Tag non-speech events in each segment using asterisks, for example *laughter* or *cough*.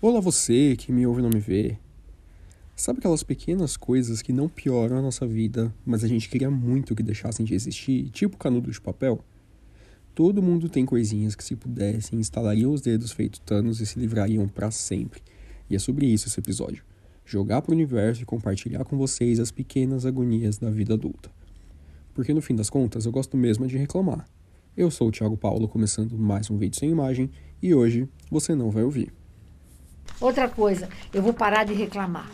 Olá você que me ouve e não me vê. Sabe aquelas pequenas coisas que não pioram a nossa vida, mas a gente queria muito que deixassem de existir, tipo canudo de papel? Todo mundo tem coisinhas que se pudessem instalariam os dedos feito Thanos e se livrariam para sempre. E é sobre isso esse episódio. Jogar pro universo e compartilhar com vocês as pequenas agonias da vida adulta. Porque no fim das contas eu gosto mesmo de reclamar. Eu sou o Thiago Paulo, começando mais um vídeo sem imagem, e hoje você não vai ouvir. Outra coisa, eu vou parar de reclamar.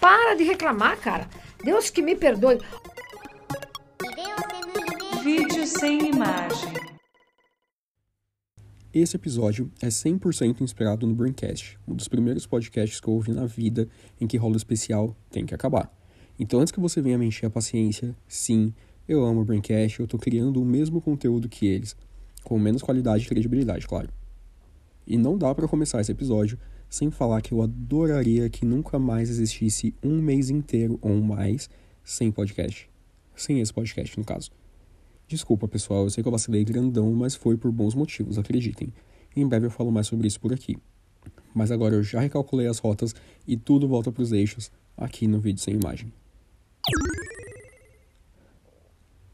Para de reclamar, cara. Deus que me perdoe. Vídeo sem imagem. Esse episódio é 100% inspirado no Braincast, um dos primeiros podcasts que eu ouvi na vida em que rolo especial tem que acabar. Então, antes que você venha me encher a paciência, sim, eu amo o Braincast, eu tô criando o mesmo conteúdo que eles, com menos qualidade e credibilidade, claro. E não dá para começar esse episódio sem falar que eu adoraria que nunca mais existisse um mês inteiro ou mais sem podcast. Sem esse podcast, no caso. Desculpa, pessoal, eu sei que eu vacilei grandão, mas foi por bons motivos, acreditem. Em breve eu falo mais sobre isso por aqui. Mas agora eu já recalculei as rotas e tudo volta para os eixos aqui no vídeo sem imagem.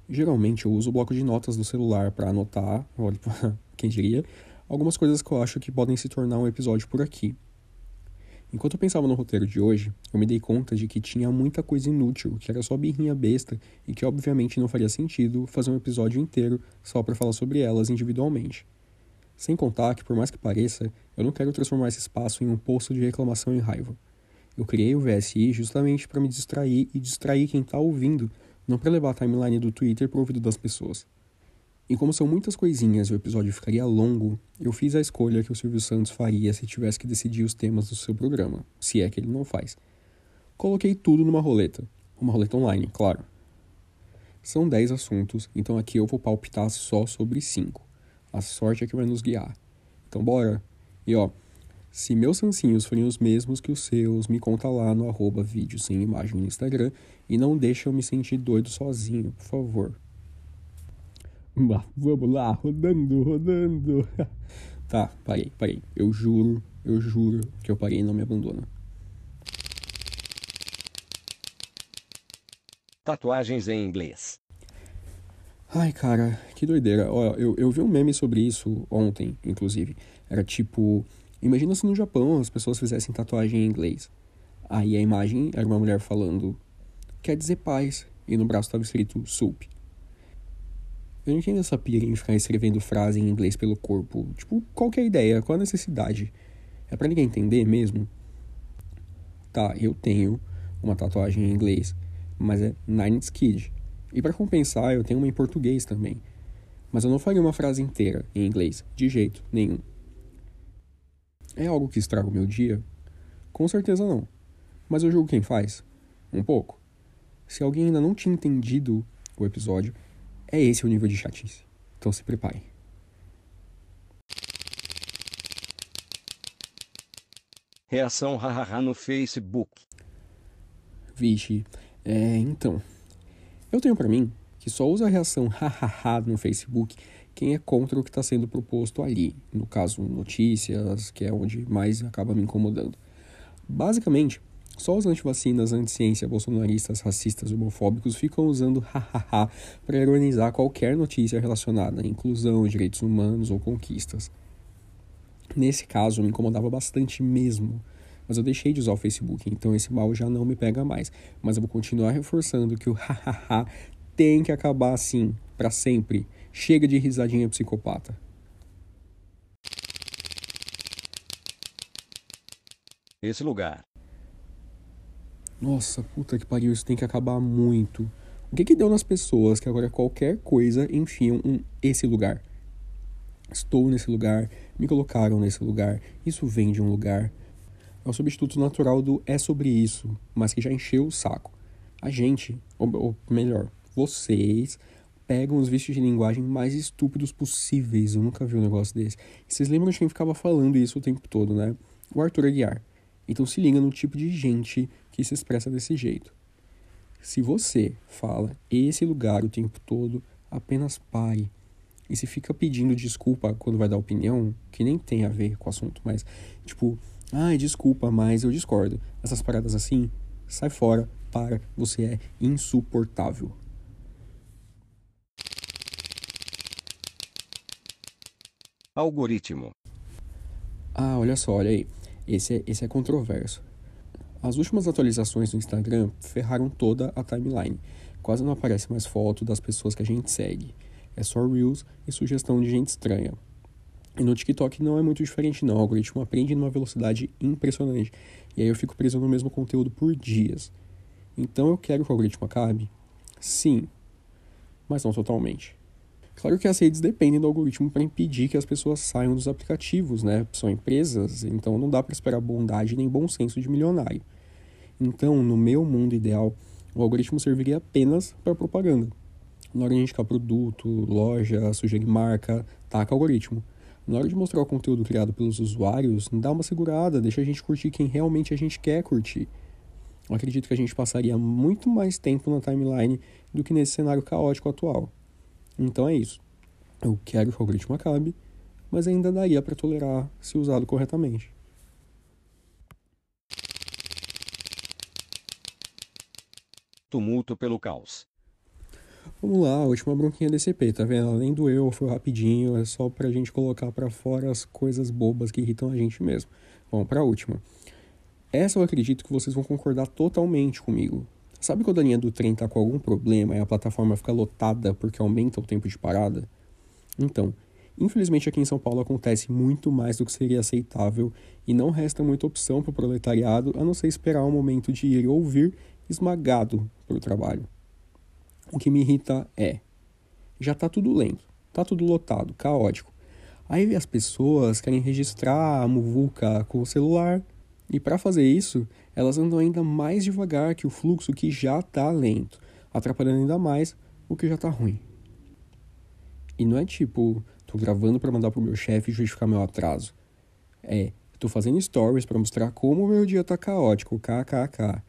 Geralmente eu uso o bloco de notas do celular para anotar, olha, *laughs* quem diria, algumas coisas que eu acho que podem se tornar um episódio por aqui. Enquanto eu pensava no roteiro de hoje, eu me dei conta de que tinha muita coisa inútil, que era só birrinha besta e que obviamente não faria sentido fazer um episódio inteiro só para falar sobre elas individualmente. Sem contar que, por mais que pareça, eu não quero transformar esse espaço em um poço de reclamação e raiva. Eu criei o VSI justamente para me distrair e distrair quem está ouvindo, não para levar a timeline do Twitter para ouvido das pessoas. E como são muitas coisinhas e o episódio ficaria longo, eu fiz a escolha que o Silvio Santos faria se tivesse que decidir os temas do seu programa, se é que ele não faz. Coloquei tudo numa roleta, uma roleta online, claro. São 10 assuntos, então aqui eu vou palpitar só sobre 5. A sorte é que vai nos guiar. Então bora! E ó, se meus sancinhos forem os mesmos que os seus, me conta lá no arroba vídeo sem imagem no Instagram e não deixa eu me sentir doido sozinho, por favor. Vamos lá, rodando, rodando. *laughs* tá, parei, parei. Eu juro, eu juro que eu parei e não me abandona. Tatuagens em inglês. Ai, cara, que doideira. Ó, eu, eu vi um meme sobre isso ontem, inclusive. Era tipo: imagina se no Japão as pessoas fizessem tatuagem em inglês. Aí a imagem era uma mulher falando: quer dizer paz. E no braço estava escrito soup. Eu não entendo essa pira em ficar escrevendo frase em inglês pelo corpo. Tipo, qual que é a ideia? Qual a necessidade? É para ninguém entender mesmo? Tá, eu tenho uma tatuagem em inglês, mas é Nines Kid. E para compensar, eu tenho uma em português também. Mas eu não faria uma frase inteira em inglês, de jeito nenhum. É algo que estraga o meu dia? Com certeza não. Mas eu julgo quem faz? Um pouco. Se alguém ainda não tinha entendido o episódio, é esse o nível de chatice. Então se prepare. Reação hahaha no Facebook. Vixe, é, então. Eu tenho para mim que só usa a reação hahaha no Facebook quem é contra o que está sendo proposto ali. No caso, notícias, que é onde mais acaba me incomodando. Basicamente, só os antivacinas, anti-ciência, bolsonaristas, racistas homofóbicos ficam usando hahaha para ironizar qualquer notícia relacionada à inclusão, direitos humanos ou conquistas. Nesse caso, me incomodava bastante mesmo, mas eu deixei de usar o Facebook, então esse mal já não me pega mais. Mas eu vou continuar reforçando que o hahaha tem que acabar assim, para sempre. Chega de risadinha psicopata. Esse lugar. Nossa, puta que pariu, isso tem que acabar muito. O que que deu nas pessoas que agora qualquer coisa enfiam um esse lugar? Estou nesse lugar, me colocaram nesse lugar, isso vem de um lugar. É o substituto natural do é sobre isso, mas que já encheu o saco. A gente, ou, ou melhor, vocês pegam os vícios de linguagem mais estúpidos possíveis. Eu nunca vi um negócio desse. E vocês lembram de quem ficava falando isso o tempo todo, né? O Arthur Aguiar. Então se liga no tipo de gente que se expressa desse jeito. Se você fala esse lugar o tempo todo, apenas pare. e se fica pedindo desculpa quando vai dar opinião, que nem tem a ver com o assunto, mas tipo, ai, desculpa, mas eu discordo. Essas paradas assim, sai fora, para, você é insuportável. Algoritmo. Ah, olha só, olha aí. Esse é, esse é controverso. As últimas atualizações do Instagram ferraram toda a timeline. Quase não aparece mais foto das pessoas que a gente segue. É só Reels e sugestão de gente estranha. E no TikTok não é muito diferente não, o algoritmo aprende numa velocidade impressionante. E aí eu fico preso no mesmo conteúdo por dias. Então eu quero que o algoritmo acabe? Sim, mas não totalmente. Claro que as redes dependem do algoritmo para impedir que as pessoas saiam dos aplicativos, né? São empresas, então não dá para esperar bondade nem bom senso de milionário. Então, no meu mundo ideal, o algoritmo serviria apenas para propaganda. Na hora de indicar produto, loja, sugerir marca, taca algoritmo. Na hora de mostrar o conteúdo criado pelos usuários, dá uma segurada, deixa a gente curtir quem realmente a gente quer curtir. Eu acredito que a gente passaria muito mais tempo na timeline do que nesse cenário caótico atual. Então é isso. Eu quero que o algoritmo acabe, mas ainda daria para tolerar se usado corretamente. Tumulto pelo caos. Vamos lá, a última bronquinha desse EP, tá vendo? Além do eu, foi rapidinho, é só pra gente colocar para fora as coisas bobas que irritam a gente mesmo. Vamos pra última. Essa eu acredito que vocês vão concordar totalmente comigo. Sabe quando a linha do trem tá com algum problema e a plataforma fica lotada porque aumenta o tempo de parada? Então, infelizmente aqui em São Paulo acontece muito mais do que seria aceitável e não resta muita opção para o proletariado a não ser esperar o momento de ir ouvir esmagado pelo trabalho. O que me irrita é, já tá tudo lento, tá tudo lotado, caótico. Aí as pessoas querem registrar a muvuca com o celular e para fazer isso, elas andam ainda mais devagar que o fluxo que já está lento, atrapalhando ainda mais o que já está ruim. E não é tipo, tô gravando para mandar pro meu chefe justificar meu atraso. É, tô fazendo stories para mostrar como o meu dia tá caótico, kkk.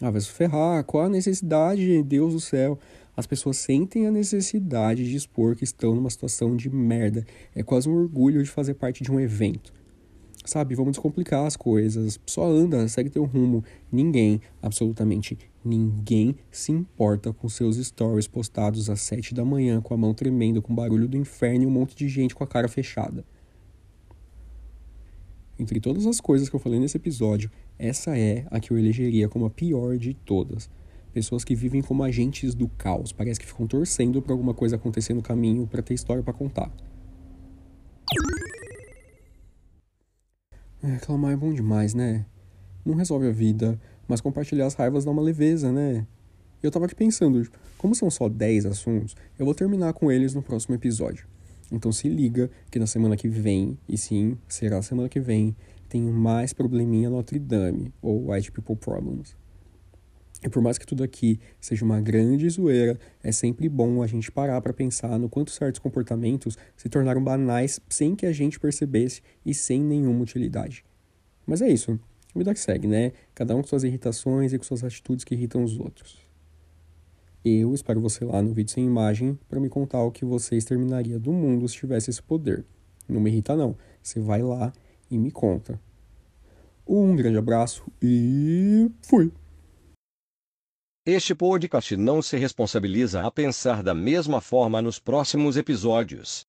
Ah, vai se ferrar, qual a necessidade, Deus do céu? As pessoas sentem a necessidade de expor que estão numa situação de merda. É quase um orgulho de fazer parte de um evento. Sabe, vamos descomplicar as coisas. Só anda, segue teu rumo. Ninguém, absolutamente ninguém, se importa com seus stories postados às sete da manhã com a mão tremendo, com barulho do inferno e um monte de gente com a cara fechada. Entre todas as coisas que eu falei nesse episódio, essa é a que eu elegeria como a pior de todas. Pessoas que vivem como agentes do caos, parece que ficam torcendo para alguma coisa acontecer no caminho para ter história para contar. É, reclamar é bom demais, né? Não resolve a vida, mas compartilhar as raivas dá uma leveza, né? Eu tava aqui pensando, como são só 10 assuntos, eu vou terminar com eles no próximo episódio. Então se liga que na semana que vem, e sim, será a semana que vem, tem mais probleminha Notre Dame, ou White People Problems. E por mais que tudo aqui seja uma grande zoeira, é sempre bom a gente parar para pensar no quanto certos comportamentos se tornaram banais sem que a gente percebesse e sem nenhuma utilidade. Mas é isso, vida que segue, né? Cada um com suas irritações e com suas atitudes que irritam os outros. Eu espero você lá no vídeo sem imagem para me contar o que você exterminaria do mundo se tivesse esse poder. Não me irrita não, você vai lá e me conta. Um grande abraço e fui! Este podcast não se responsabiliza a pensar da mesma forma nos próximos episódios.